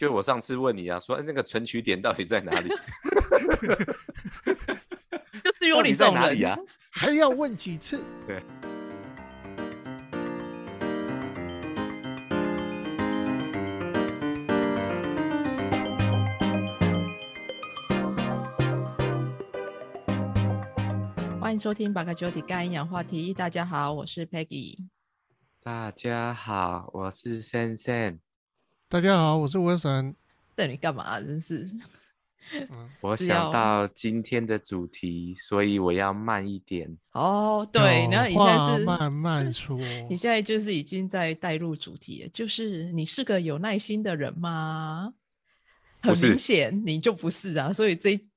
就我上次问你啊，说哎那个存取点到底在哪里？就是有你在哪里啊？还要问几次？对。欢迎收听《巴卡九体干营养话题》。大家好，我是 Peggy。大家好，我是森森。大家好，我是文神。那你干嘛？真是 我想到今天的主题，所以我要慢一点。哦，对，有然后你现在话是，慢慢说。你现在就是已经在带入主题了，就是你是个有耐心的人吗？很明显，你就不是啊，所以这一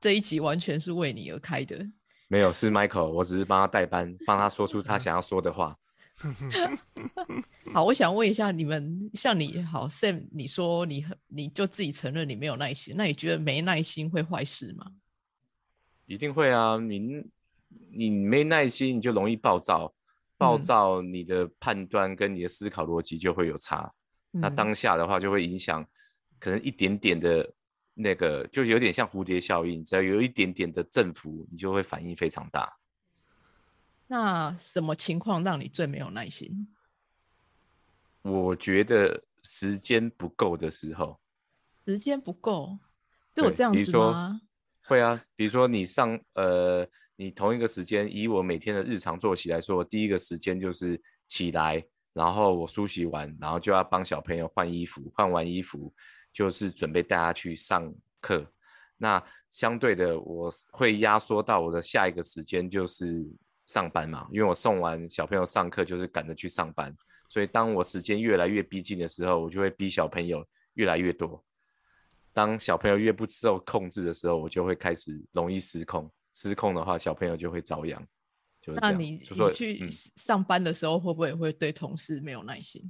这一集完全是为你而开的。没有，是 Michael，我只是帮他代班，帮他说出他嗯 想要说的话。好，我想问一下你们，像你好 Sam，你说你很，你就自己承认你没有耐心，那你觉得没耐心会坏事吗？一定会啊，你你没耐心，你就容易暴躁，暴嗯躁，你的判断跟你的思考逻辑就会有差。那嗯当下的话，就会影响可能一点点的那个，就有点像蝴蝶效应，只要有一点点的振幅，你就会反应非常大。那什么情况让你最没有耐心？我觉得时间不够的时候，时间不够，就有对这样子比如说吗？会啊，比如说你上呃，你同一个时间，以我每天的日常作息来说，我第一个时间就是起来，然后我梳洗完，然后就要帮小朋友换衣服，换完衣服就是准备带他去上课。那相对的，我是会压缩到我的下一个时间就是上班嘛，因为我送完小朋友上课就是赶着去上班，所以当我时间越来越逼近的时候，我就会逼小朋友越来越多。当小朋友越不受控制的时候，我就会开始容易失控。失控的话，小朋友就会遭殃。就是。那你你去上班的时候，会不会会对同事没有耐心？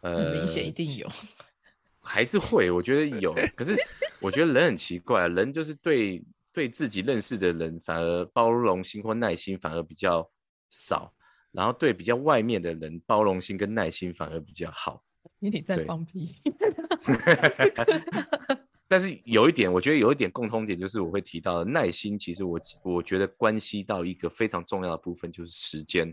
很明显一呃定有。还是会，我觉得有。可是我觉得人很奇怪，人就是对对自己认识的人，反而包容心或耐心反而比较少，然后对比较外面的人，包容心跟耐心反而比较好。你你在放屁？但是有一点，我觉得有一点共通点，就是我会提到的耐心。其实我我觉得关系到一个非常重要的部分，就是时间。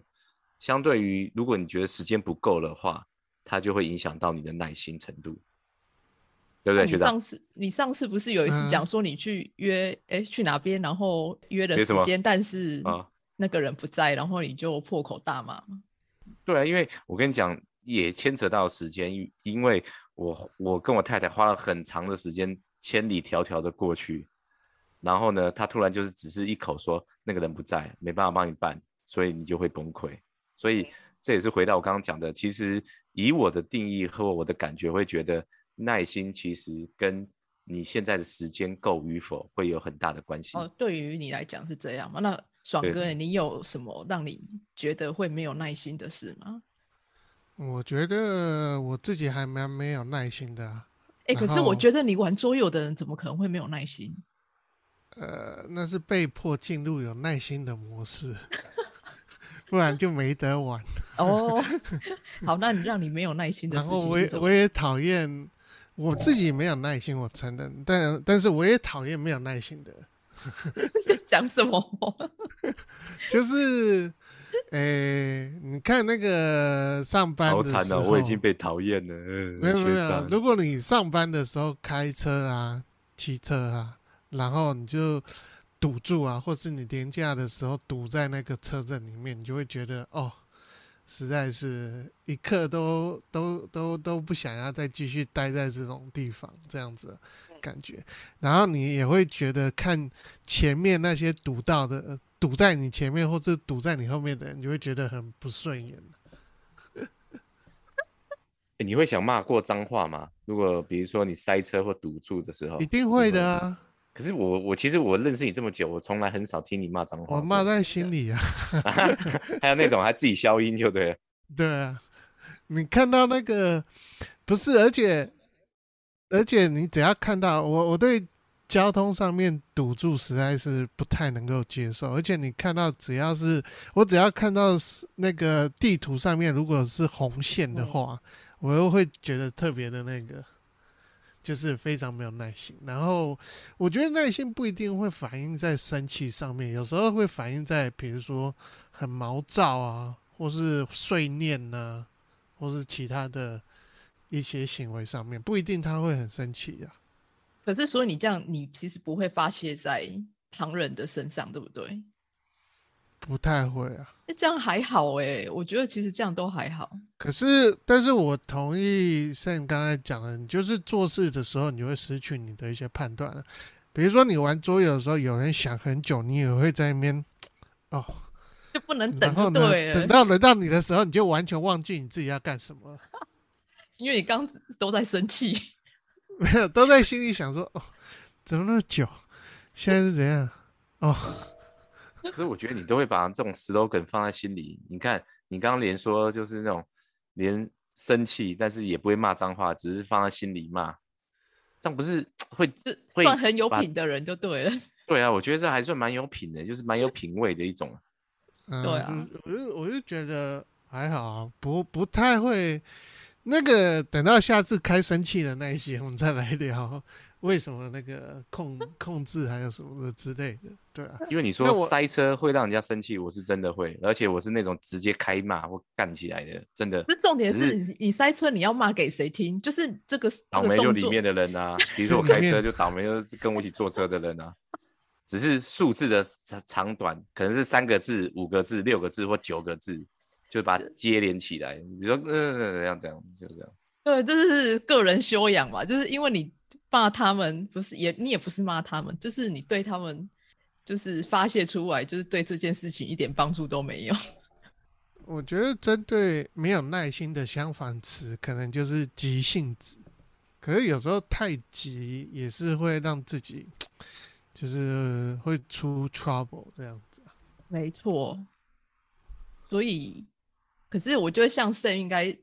相对于如果你觉得时间不够的话，它就会影响到你的耐心程度，对不对，那你学长上？次你上次不是有一次嗯讲说你去约，哎、去哪边，然后约了时间，但是啊那个人不在，然后你就破口大骂吗？对啊，因为我跟你讲，也牵扯到时间，因因为我我跟我太太花了很长的时间，千里迢迢的过去，然后呢，他突然就是只是一口说那个人不在，没办法帮你办，所以你就会崩溃。所以这也是回到我刚刚讲的，其实以我的定义和我的感觉，会觉得耐心其实跟你现在的时间够与否会有很大的关系。哦，对于你来讲是这样吗？那爽哥，你有什么让你觉得会没有耐心的事吗？我觉得我自己还蛮没有耐心的啊、哎、然可是我觉得你玩桌游的人怎么可能会没有耐心？呃，那是被迫进入有耐心的模式，不然就没得玩。哦，好，那你让你没有耐心的然后事情是什么？我也我也讨厌我自己没有耐心，我承认，但但是我也讨厌没有耐心的，在讲什么？就是，诶、你看那个上班的时候，好惨哦，我已经被讨厌了，呃、没有没有，。如果你上班的时候开车啊、骑车啊，然后你就堵住啊，或是你廉价的时候堵在那个车阵里面，你就会觉得哦，实在是一刻都都都都不想要再继续待在这种地方，这样子的感觉。然后你也会觉得看前面那些堵到的、呃堵在你前面或者堵在你后面的人，你就会觉得很不顺眼。欸你会想骂过脏话吗？如果比如说你塞车或堵住的时候，一定会的啊，可是我我其实我认识你这么久，我从来很少听你骂脏话。我骂在心里啊。还有那种还自己消音就对了。对啊，你看到那个不是，而且而且你只要看到我，我对交通上面堵住实在是不太能够接受。而且你看到只要是我只要看到是那个地图上面如果是红线的话，我又会觉得特别的那个。就是非常没有耐心。然后我觉得耐心不一定会反映在生气上面，有时候会反映在比如说很毛躁啊，或是碎念呐、或是其他的一些行为上面，不一定他会很生气啊。可是所以你这样，你其实不会发泄在旁人的身上，对不对？不太会啊。那这样还好哎、我觉得其实这样都还好。可是，但是我同意像你刚才讲的，你就是做事的时候，你会失去你的一些判断了。比如说，你玩桌游的时候，有人想很久，你也会在那边 哦，就不能等就然后呢，对，等到轮到你的时候，你就完全忘记你自己要干什么了，因为你刚都在生气。没有，都在心里想说，哦，怎么那么久？现在是怎样？哦，可是我觉得你都会把这种 slogan 放在心里。你看，你刚刚连说就是那种连生气，但是也不会骂脏话，只是放在心里骂，这样不是会是会算很有品的人就对了。对啊？我觉得这还算蛮有品的，就是蛮有品味的一种。嗯，对啊我就我就觉得还好啊，不不太会。那个等到下次开生气的那一些，我们再来聊为什么那个控 控制还有什么的之类的，对啊，因为你说塞车会让人家生气，我是真的会，而且我是那种直接开骂或干起来的，真的那重点是是你你塞车，你要骂给谁听？就是这个倒霉就里面的人啊，比如说我开车就 倒霉，就是跟我一起坐车的人啊。只是数字的长长短，可能是三个字、五个字、六个字或九个字，就把它接连起来。比如说，嗯，这样这样，就这样。对，这是个人修养嘛，就是因为你骂他们，不是也你也不是骂他们，就是你对他们就是发泄出来，就是对这件事情一点帮助都没有。我觉得针对没有耐心的相反词，可能就是急性子。可是有时候太急也是会让自己，就是会出 trouble 这样子。没错，所以，可是我觉得像 Sam 应该，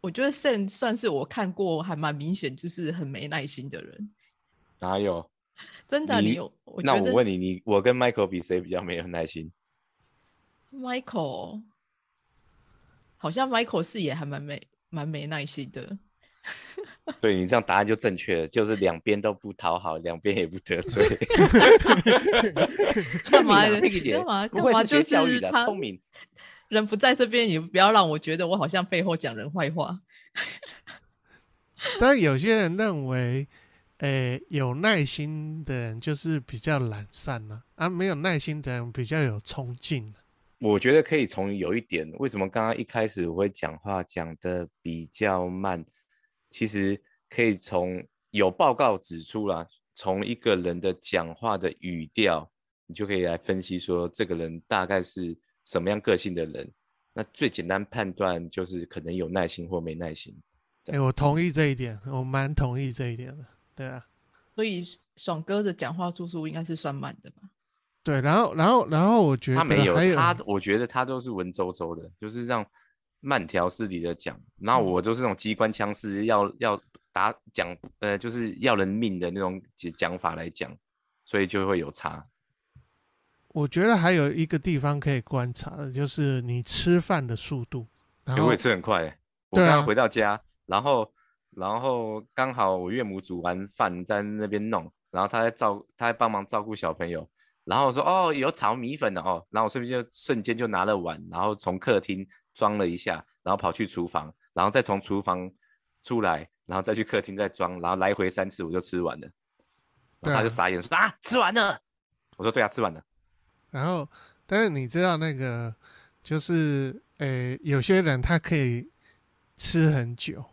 我觉得 Sam 算是我看过还蛮明显，就是很没耐心的人。哪有？真的，你你有？我那我问你，你我跟 Michael 比谁比较没有耐心？Michael 好像 Michael 是也还蛮没蛮没耐心的。对你这样答案就正确了，就是两边都不讨好，两边也不得罪。干嘛呢佩奇姐干嘛就学教育他聪明。人不在这边，也不要让我觉得我好像背后讲人坏话。但有些人认为，诶、有耐心的人就是比较懒散呢、啊，没有耐心的人比较有冲劲、啊。我觉得可以从有一点，为什么刚刚一开始我会讲话讲的比较慢，其实可以从有报告指出啦，从一个人的讲话的语调，你就可以来分析说这个人大概是什么样个性的人。那最简单判断就是可能有耐心或没耐心。诶、我同意这一点，我蛮同意这一点的。对啊，所以爽哥的讲话速度应该是算慢的吧？对，然后，然后，然后我觉得他没有有他，我觉得他都是文绉绉的，就是让慢条斯理的讲。然我就是那种机关枪式，要要打讲，呃，就是要人命的那种讲讲法来讲，所以就会有差。我觉得还有一个地方可以观察的，就是你吃饭的速度。然后欸我也吃很快欸、我刚刚回到家，然后然后刚好我岳母煮完饭在那边弄，然后她在照她在帮忙照顾小朋友，然后我说哦有炒米粉的哦，然后我顺便就瞬间就拿了碗，然后从客厅装了一下，然后跑去厨房，然后再从厨房出来，然后再去客厅再装，然后来回三次我就吃完了，然后她就傻眼说啊吃完了，我说对啊吃完了，然后，但是你知道那个，就是诶、有些人他可以吃很久，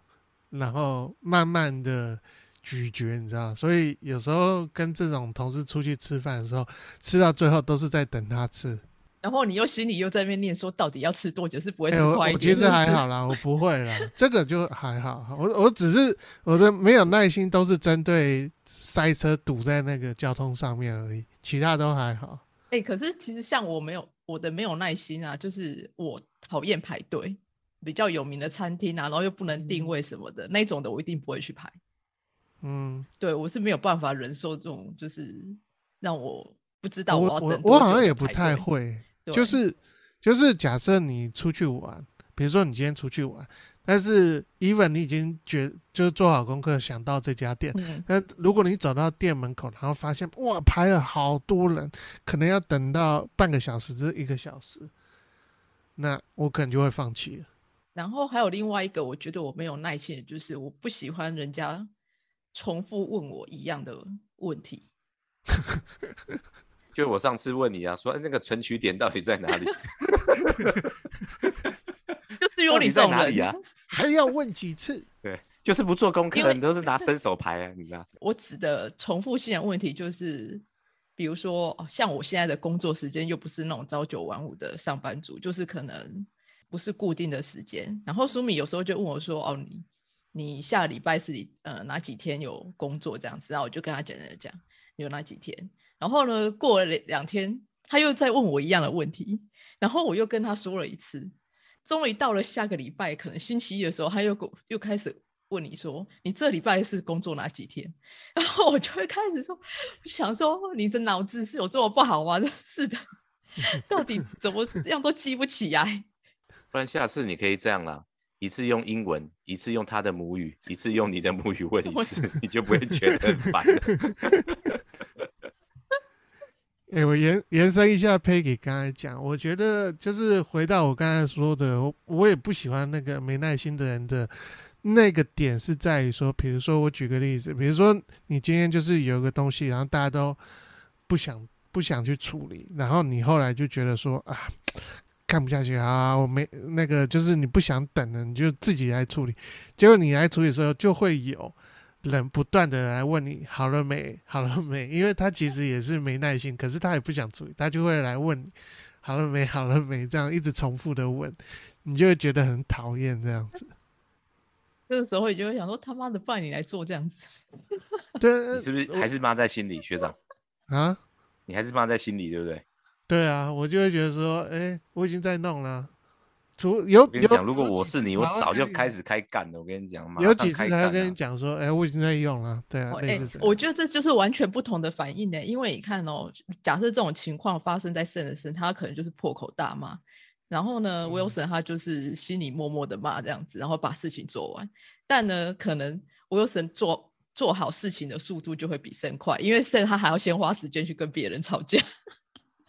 然后慢慢的咀嚼，你知道，所以有时候跟这种同事出去吃饭的时候，吃到最后都是在等他吃。然后你又心里又在那边念说，到底要吃多久？是不会哎、吃我快一点？我其实还好啦，我不会啦，这个就还好。我我只是我的没有耐心，都是针对塞车堵在那个交通上面而已，其他都还好。哎、可是其实像我没有我的没有耐心啊，就是我讨厌排队，比较有名的餐厅啊，然后又不能定位什么的、那种的，我一定不会去排。嗯，对我是没有办法忍受这种，就是让我不知道我要等我我好像也不太。会，就是就是假设你出去玩，比如说你今天出去玩，但是 even 你已经觉就是做好功课，想到这家店，嗯，那如果你走到店门口，然后发现哇排了好多人，可能要等到半个小时至一个小时，那我可能就会放弃了。然后还有另外一个，我觉得我没有耐心，就是我不喜欢人家重复问我一样的问题。就我上次问你啊，说哎那个存取点到底在哪里？你这种人，哪里啊？还要问几次？对，就是不做功课，因为你都是拿伸手牌啊，你知道？我指的重复性的问题就是，比如说，哦像我现在的工作时间又不是那种朝九晚五的上班族，就是可能不是固定的时间。然后苏米有时候就问我说：“哦，你你下礼拜是礼呃哪几天有工作这样子？”然后我就跟他简单的讲有哪几天。然后呢，过了两两天，他又再问我一样的问题，然后我又跟他说了一次。终于到了下个礼拜，可能星期一的时候，他又又开始问你说：“你这礼拜是工作哪几天？”然后我就会开始说，我想说你的脑子是有这么不好吗？真是的，到底怎么这样都记不起来？不然下次你可以这样啦，一次用英文，一次用他的母语，一次用你的母语问一次，你就不会觉得很烦了。哎、我延延伸一下 Peggy 刚才讲，我觉得就是回到我刚才说的，我我也不喜欢那个没耐心的人的那个点是在于说，比如说我举个例子，比如说你今天就是有个东西，然后大家都不想不想去处理，然后你后来就觉得说啊。看不下去啊！我没那个，就是你不想等了，你就自己来处理。结果你来处理时候，就会有人不断的来问你好了没，好了没，因为他其实也是没耐心，可是他也不想注意，他就会来问你好了没，好了没，这样一直重复的问，你就会觉得很讨厌这样子。这个时候你就会想说：“他妈的，不然你来做这样子。对你是不是还是骂在心里，学长？啊，你还是骂在心里，对不对？对啊，我就会觉得说，哎、我已经在弄了。除有你讲，如果我是你，我早就开始开干了。我跟你讲，马有上几次才会开干啊跟你讲说，哎、我已经在用了。对啊我，哎类似这样。我觉得这就是完全不同的反应呢。因为你看哦，假设这种情况发生在圣的身，他可能就是破口大骂，然后呢嗯，Wilson 他就是心里默默的骂这样子，然后把事情做完。但呢，可能 Wilson 做做好事情的速度就会比圣快，因为圣他还要先花时间去跟别人吵架。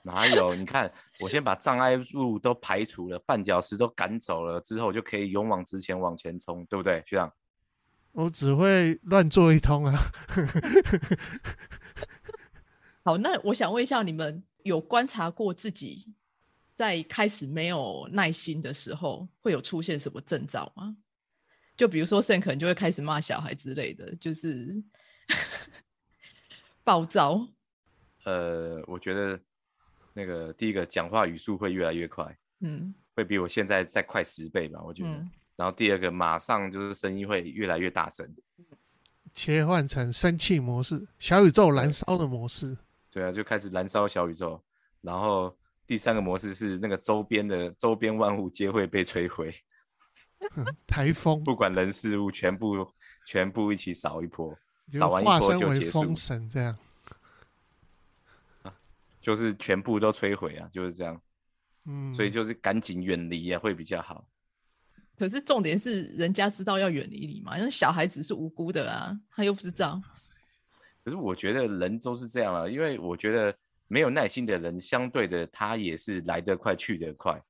哪有？你看，我先把障碍物都排除了，绊脚石都赶走了之后，就可以勇往直前往前冲，对不对，学长？我只会乱做一通啊。好，那我想问一下，你们有观察过自己在开始没有耐心的时候，会有出现什么征兆吗？就比如说，圣可能就会开始骂小孩之类的，就是 暴躁。呃，我觉得那个第一个讲话语速会越来越快，嗯会比我现在再快十倍吧，我觉得。嗯，然后第二个，马上就是声音会越来越大声。切换成生气模式，小宇宙燃烧的模式。对啊，就开始燃烧小宇宙。然后第三个模式是那个周边的周边万物皆会被摧毁，台风不管人事物，全部全部一起扫一波，就扫完一波就结束为风，神这样。就是全部都摧毁啊，就是这样。嗯，所以就是赶紧远离啊，会比较好。可是重点是，人家知道要远离你嘛，因为小孩子是无辜的啊，他又不知道。可是我觉得人都是这样啊，因为我觉得没有耐心的人，相对的他也是来得快去得快，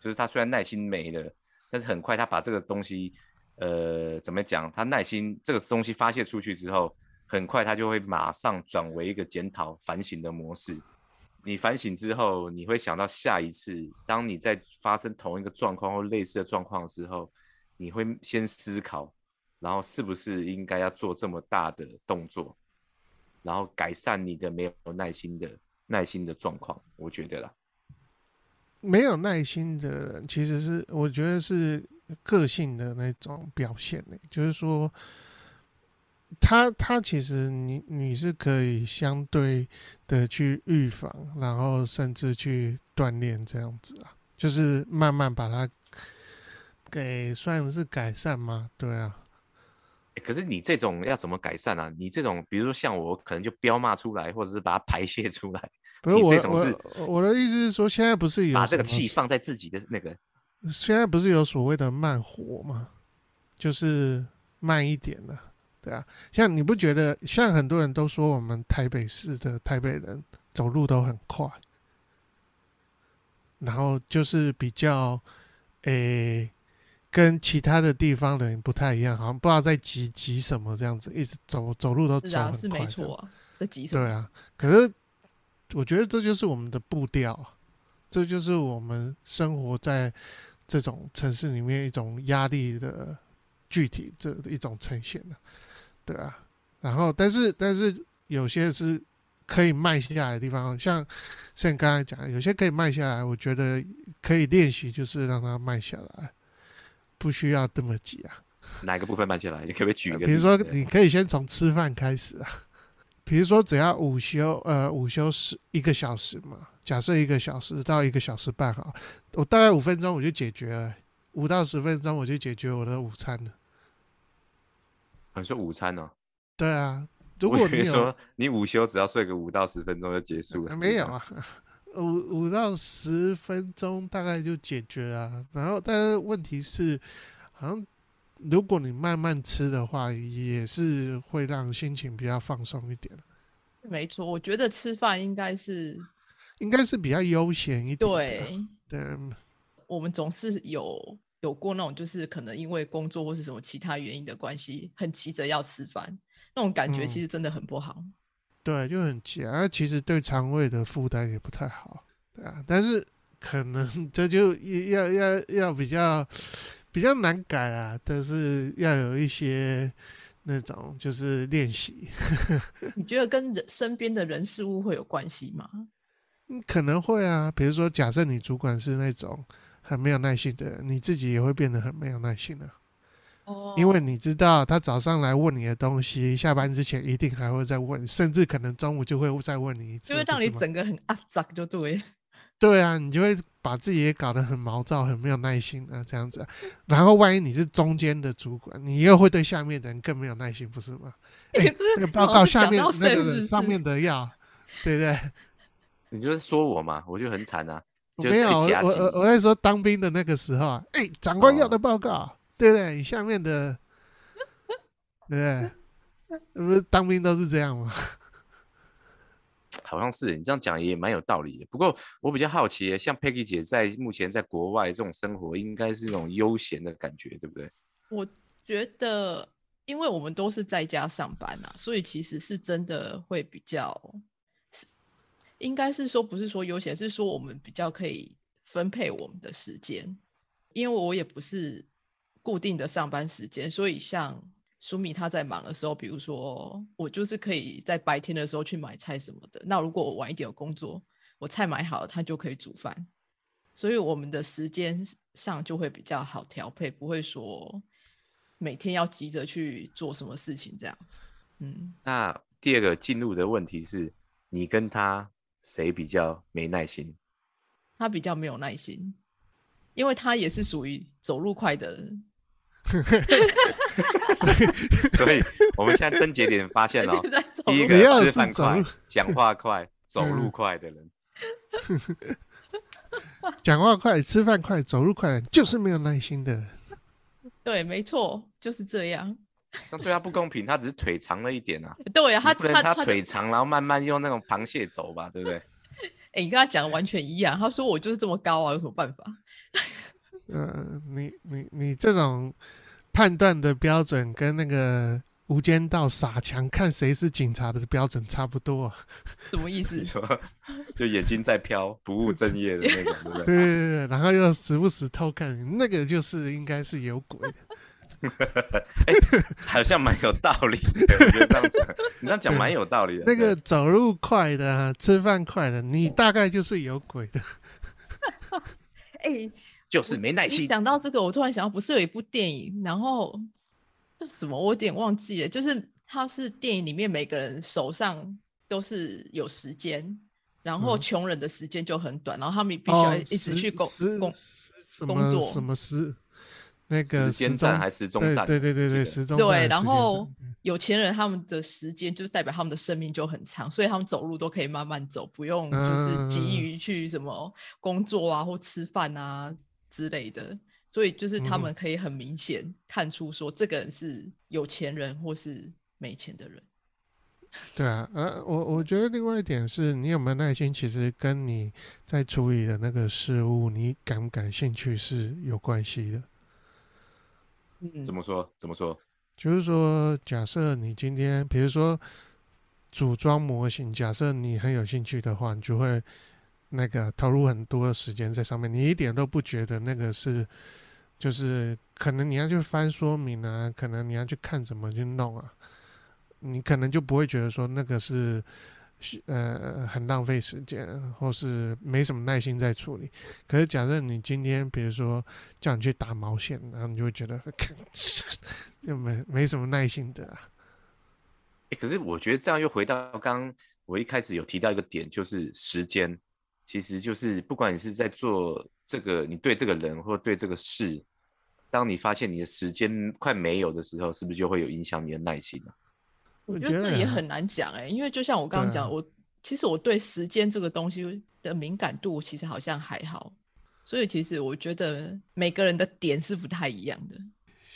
就是他虽然耐心没了，但是很快他把这个东西，呃，怎么讲？他耐心这个东西发泄出去之后，很快他就会马上转为一个检讨反省的模式。你反省之后，你会想到下一次，当你在发生同一个状况或类似的状况的时候，你会先思考，然后是不是应该要做这么大的动作，然后改善你的没有耐心的耐心的状况。我觉得啦，没有耐心的，其实是我觉得是个性的那种表现呢、就是说，他他其实你你是可以相对的去预防，然后甚至去锻炼这样子啊，就是慢慢把它给算是改善吗？对啊，欸可是你这种要怎么改善啊？你这种，比如说像我，可能就彪骂出来，或者是把它排泄出来，不是我这种是我我的意思是说，现在不是有把这个气放在自己的那个。现在不是有所谓的慢活吗？就是慢一点了，对啊。像你不觉得，像很多人都说我们台北市的台北人走路都很快，然后就是比较，诶、跟其他的地方人不太一样，好像不知道在急急什么这样子，一直走走路都走很是快是没错啊，在急什么？对啊，可是我觉得这就是我们的步调啊，这就是我们生活在这种城市里面一种压力的具体这一种呈现的、对啊。然后，但是但是有些是可以慢下来的地方，像像刚才讲的，有些可以慢下来，我觉得可以练习，就是让它慢下来，不需要这么急啊。哪个部分慢下来？你可不可以举一个比如说，你可以先从吃饭开始啊。比如说，只要午休，呃，午休十一个小时嘛，假设一个小时到一个小时半哈，我大概五分钟我就解决了，五到十分钟我就解决我的午餐了。啊你说午餐哦？对啊，如果你说你午休只要睡个五到十分钟就结束了，呃没有啊，五五到十分钟大概就解决了。然后，但是问题是，好像如果你慢慢吃的话，也是会让心情比较放松一点。没错，我觉得吃饭应该是应该是比较悠闲一点的。对，对，我们总是有有过那种，就是可能因为工作或是什么其他原因的关系，很急着要吃饭，那种感觉其嗯实真的很不好。对，就很急啊，其实对肠胃的负担也不太好，对啊，但是可能 这就要要要比较比较难改啊，但是要有一些那种就是练习，你觉得跟人身边的人事物会有关系吗？嗯可能会啊，比如说假设你主管是那种很没有耐心的人，你自己也会变得很没有耐心的、哦因为你知道他早上来问你的东西，下班之前一定还会再问，甚至可能中午就会再问你一次，就会让你整个很阿杂，就对。对啊，你就会把自己也搞得很毛躁、很没有耐心啊，这样子啊、然后万一你是中间的主管，你又会对下面的人更没有耐心，不是吗？哎就是那个报老告下面那个谁是不是上面的要，对不对？你就是说我嘛，我就很惨啊。没有，我我我我在说当兵的那个时候啊，哎，长官要哦的报告，对不对？你下面的，对不对？不是当兵都是这样吗？好像是你这样讲也蛮有道理的。不过我比较好奇，像 Peggy 姐在目前在国外这种生活，应该是那种悠闲的感觉，对不对？我觉得，因为我们都是在家上班啊，所以其实是真的会比较，是应该是说不是说悠闲，是说我们比较可以分配我们的时间，因为我也不是固定的上班时间，所以像苏米他在忙的时候，比如说我就是可以在白天的时候去买菜什么的。那如果我晚一点有工作，我菜买好了，他就可以煮饭，所以我们的时间上就会比较好调配，不会说每天要急着去做什么事情这样子。嗯，那第二个进入的问题是，你跟他谁比较没耐心？他比较没有耐心，因为他也是属于走路快的人 所以我们现在症结点发现了 第一个吃饭快讲话快、走路嗯快的人，讲话快、吃饭快、走路快的人，就是没有耐心的人。对，没错，就是这样。这样对他不公平。他只是腿长了一点啊，对啊，他他他腿长，然后慢慢用那种螃蟹走吧，对不对？哎、你跟他讲的完全一样。他说我就是这么高啊，有什么办法？呃，你你你这种判断的标准跟那个《无间道》傻强看谁是警察的标准差不多、啊。什么意思你？说就眼睛在飘，不务正业的那种，对不对？对对对对，然后又时不时偷看，那个就是应该是有鬼的。好像蛮有道理的。我觉得这样讲，你这样讲蛮有道理的。那个走路快的、啊，吃饭快的，你大概就是有鬼的。哎、就是没耐心。想到这个，我突然想到，不是有一部电影，然后叫什么，我有点忘记了，就是它是电影里面每个人手上都是有时间，然后嗯穷人的时间就很短，然后他们必须要哦，一直去工工。工作什么时那个时钟站还是时钟对站？对对对对，时钟对，然后有钱人他们的时间就代表他们的生命就很长，所以他们走路都可以慢慢走，不用就是急嗯于去什么工作啊或吃饭啊之类的。所以就是他嗯们可以很明显看出说这个人是有钱人或是没钱的人。对啊，呃，我我觉得另外一点是你有没有耐心，其实跟你在处理的那个事物，你感不感兴趣是有关系的。嗯怎么说？怎么说？就是说，假设你今天，比如说组装模型，假设你很有兴趣的话，你就会那个投入很多时间在上面，你一点都不觉得那个是，就是可能你要去翻说明啊，可能你要去看怎么去弄啊，你可能就不会觉得说那个是。呃，很浪费时间，或是没什么耐心在处理。可是，假设你今天，比如说叫你去打毛线，然后你就会觉得，就没没什么耐心的、哎，可是我觉得这样又回到刚刚我一开始有提到一个点，就是时间，其实就是不管你是在做这个，你对这个人或对这个事，当你发现你的时间快没有的时候，是不是就会有影响你的耐心啊？我我觉得这也很难讲哎、因为就像我刚刚讲，啊我其实我对时间这个东西的敏感度其实好像还好，所以其实我觉得每个人的点是不太一样的。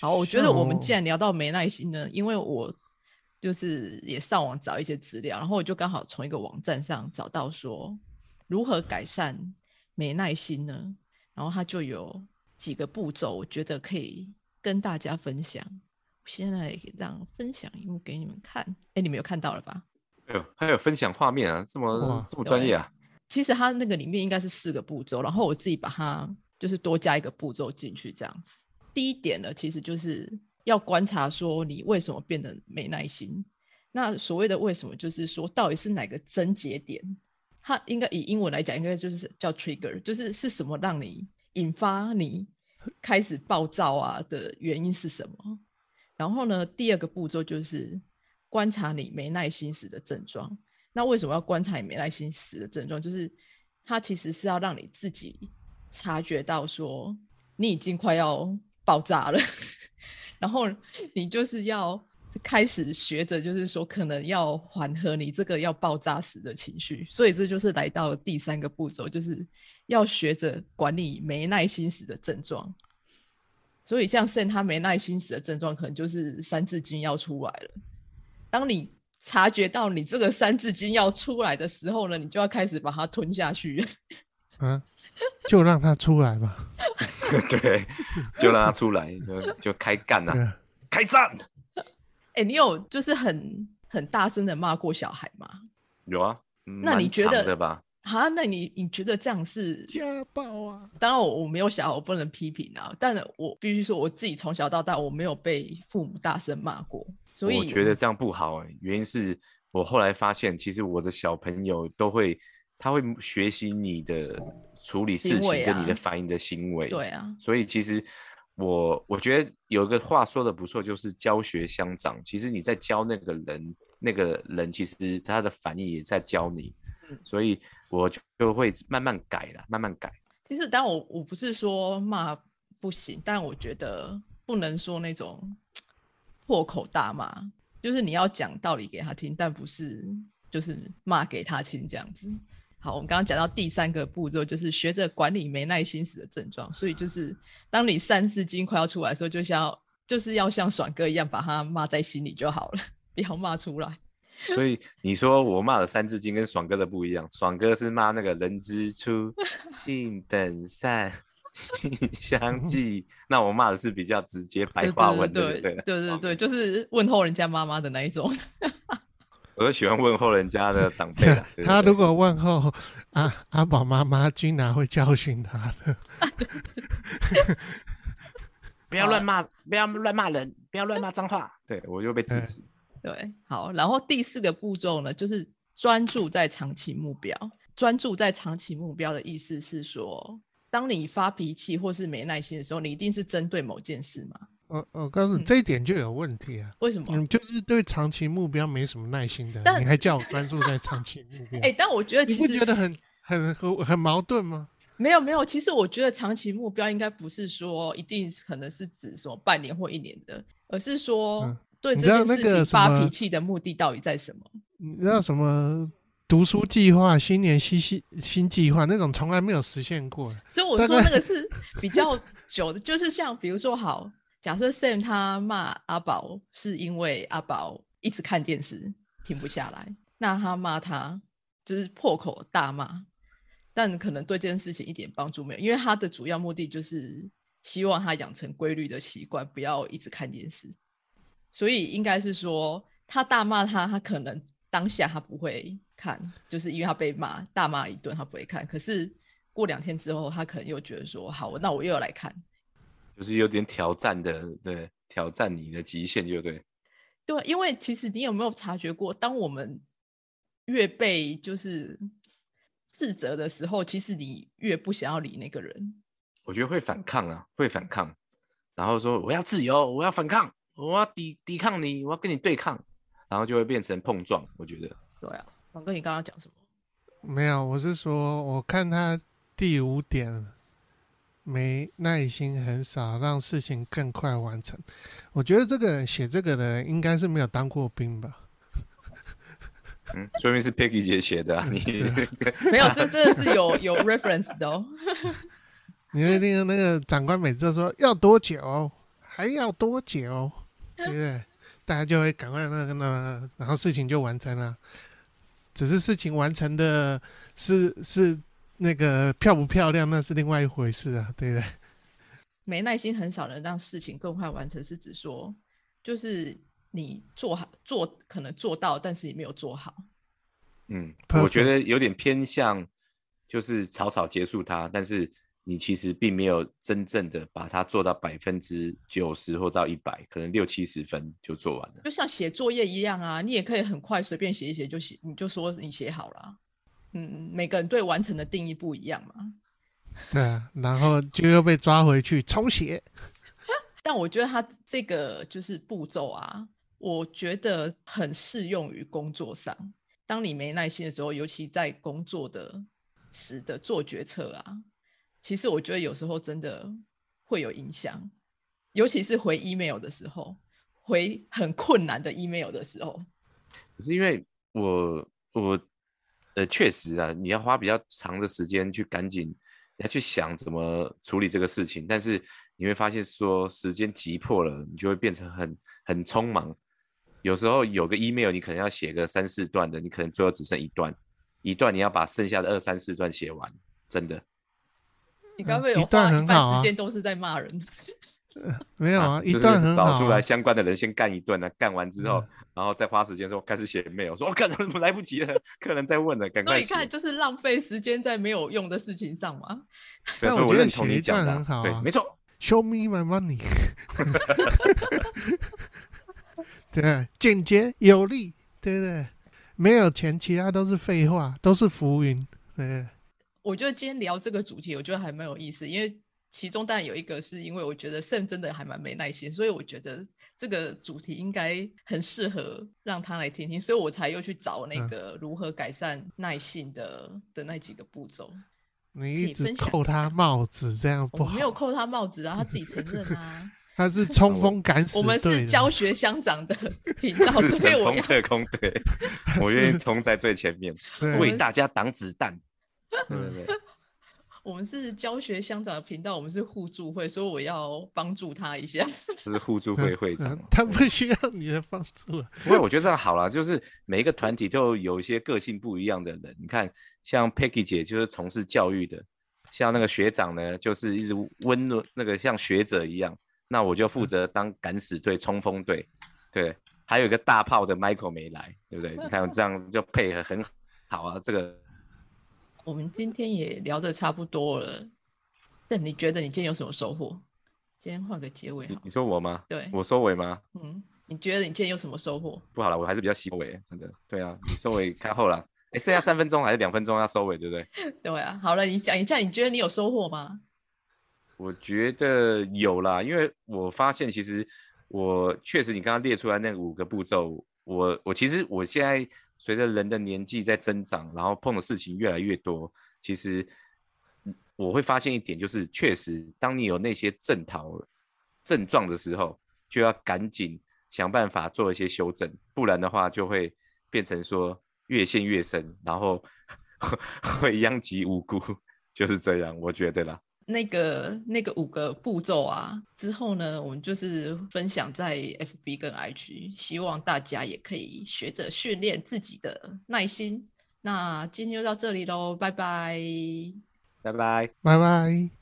好，我觉得我们既然聊到没耐心呢，因为我就是也上网找一些资料，然后我就刚好从一个网站上找到说如何改善没耐心呢？然后它就有几个步骤，我觉得可以跟大家分享。现在让分享一幕给你们看，哎，你们有看到了吧？哎呦，还有分享画面啊，这么这么专业啊！其实它那个里面应该是四个步骤，然后我自己把它就是多加一个步骤进去，这样子。第一点呢，其实就是要观察说你为什么变得没耐心。那所谓的为什么，就是说到底是哪个症结点？它应该以英文来讲，应该就是叫 trigger，就是是什么让你引发你开始暴躁啊的原因是什么？然后呢，第二个步骤就是观察你没耐心时的症状。那为什么要观察你没耐心时的症状？就是它其实是要让你自己察觉到说你已经快要爆炸了，然后你就是要开始学着，就是说可能要缓和你这个要爆炸时的情绪。所以这就是来到第三个步骤，就是要学着管理没耐心时的症状。所以像 Sen 他没耐心时的症状，可能就是三字经要出来了。当你察觉到你这个三字经要出来的时候呢，你就要开始把它吞下去。啊，就让它出来吧。对，就让它出来，就就开干呐、啊，开战！哎、你有就是很很大声的骂过小孩吗？有啊，那你觉得的吧？啊，那你你觉得这样是？家暴啊！当然我我没有小孩，我不能批评啊。但我必须说，我自己从小到大我没有被父母大声骂过，所以我觉得这样不好、欸，原因是我后来发现，其实我的小朋友都会，他会学习你的处理事情跟你的啊反应的行为。对啊，所以其实我我觉得有一个话说的不错，就是教学相长。其实你在教那个人，那个人其实他的反应也在教你，嗯所以我就就会慢慢改了，慢慢改。其实，当我我不是说骂不行，但我觉得不能说那种破口大骂，就是你要讲道理给他听，但不是就是骂给他听这样子。好，我们刚刚讲到第三个步骤，就是学着管理没耐心时的症状。所以就是当你三字经快要出来的时候，就像要就是要像爽哥一样，把他骂在心里就好了，不要骂出来。所以你说我骂的《三字经》跟爽哥的不一样，爽哥是骂那个人之初，性本善，性相近。那我骂的是比较直接白对话文的，对对对。对对对，就是问候人家妈妈的那一种。我就喜欢问候人家的长辈 他如果问候阿阿宝妈妈，君娜会教训他的。不要乱骂，不要乱骂人，不要乱骂脏话，对我就被制止。对，好，然后第四个步骤呢，就是专注在长期目标。专注在长期目标的意思是说，当你发脾气或是没耐心的时候，你一定是针对某件事嘛？我我告诉你，嗯这一点就有问题啊！为什么？你就是对长期目标没什么耐心的，你还叫我专注在长期目 标？哎、但我觉得你不其实觉得很很很很矛盾吗？没有没有，其实我觉得长期目标应该不是说一定是可能是指什么半年或一年的，而是说嗯对你知道那这件事情个发脾气的目的到底在什么？你知道什么读书计划、新年新新新计划那种从来没有实现过。所以我说那个是比较久的，就是像比如说，好，假设 Sam 他骂阿宝是因为阿宝一直看电视停不下来，那他骂他就是破口大骂，但可能对这件事情一点帮助没有，因为他的主要目的就是希望他养成规律的习惯，不要一直看电视。所以应该是说，他大骂他，他可能当下他不会看，就是因为他被骂大骂一顿，他不会看。可是过两天之后，他可能又觉得说，好，那我又要来看，就是有点挑战的，对，挑战你的极限，就对。对，因为其实你有没有察觉过，当我们越被就是斥责的时候，其实你越不想要理那个人。我觉得会反抗啊，会反抗，然后说我要自由，我要反抗。我要抵抵抗你，我要跟你对抗，然后就会变成碰撞。我觉得，对啊，王哥，你刚刚讲什么？没有，我是说，我看他第五点，没耐心很少，让事情更快完成。我觉得这个写这个的应该是没有当过兵吧？嗯，说明是 Peggy 姐写的啊。你 没有，这真的是有有 reference 的哦。你会听那个长官每次说要多久，还要多久？对不对？大家就会赶快那个那，然后事情就完成了。只是事情完成的是是那个漂不漂亮，那是另外一回事啊，对不对？没耐心很少人让事情更快完成，是指说，就是你做好做可能做到，但是你没有做好。嗯，我觉得有点偏向，就是草草结束它，但是。你其实并没有真正的把它做到百分之九十或到一百，可能六七十分就做完了。就像写作业一样啊，你也可以很快随便写一写就写，你就说你写好了。嗯，每个人对完成的定义不一样嘛。对啊，然后就又被抓回去重写。但我觉得他这个就是步骤啊，我觉得很适用于工作上。当你没耐心的时候，尤其在工作的时的做决策啊。其实我觉得有时候真的会有影响，尤其是回 email 的时候，回很困难的 email 的时候。可是因为我我呃确实啊，你要花比较长的时间去赶紧要去想怎么处理这个事情，但是你会发现说时间急迫了，你就会变成很很匆忙。有时候有个 email 你可能要写个三四段的，你可能最后只剩一段，一段你要把剩下的二三四段写完，真的。你刚刚有花一半时间都是在骂人，没有啊，一段很好。找出来相关的人先干一顿呢，干完之后，然后再花时间说开始写 mail，说我可能来不及了，客人在问了，赶快。所以看就是浪费时间在没有用的事情上嘛。但我觉得写一段很好，对，没错。Show me my money。对，简洁有力，对不对？没有钱，其他都是废话，都是浮云，对。我觉得今天聊这个主题，我觉得还蛮有意思，因为其中当然有一个是因为我觉得 Sam 真的还蛮没耐心，所以我觉得这个主题应该很适合让他来听听，所以我才又去找那个如何改善耐性的的那几个步骤。你一直扣他帽子，这样不好。没有扣他帽子啊，他自己承认啊。他是冲锋敢死我们是教学乡长的 频道，是神风特工队，我愿意冲在最前面，为大家挡子弹。对对 我们是教学乡长的频道，我们是互助会，所以我要帮助他一下。这是互助会会长，他不需要你的帮助。啊。不过我觉得这样好了，就是每一个团体都有一些个性不一样的人。你看，像 Peggy 姐就是从事教育的，像那个学长呢，就是一直温暖那个像学者一样。那我就负责当敢死队、冲锋队。对，还有一个大炮的 Michael 没来，对不对？你看这样就配合很好啊，这个。我们今天也聊得差不多了，那你觉得你今天有什么收获？今天换个结尾，你说我吗？对，我收尾吗？嗯，你觉得你今天有什么收获？不好了，我还是比较收尾，真的。对啊，你收尾看后了，哎，剩下三分钟还是两分钟要收尾，对不对？对啊，好了，你讲一下，你觉得你有收获吗？我觉得有啦，因为我发现其实我确实你刚刚列出来那五个步骤，我我其实我现在。随着人的年纪在增长，然后碰的事情越来越多，其实我会发现一点，就是确实，当你有那些症头症状的时候，就要赶紧想办法做一些修正，不然的话就会变成说越陷越深，然后 会殃及无辜，就是这样，我觉得啦。那个那个五个步骤啊，之后呢，我们就是分享在 FB 跟 IG，希望大家也可以学着训练自己的耐心。那今天就到这里喽，拜拜，拜拜。拜拜。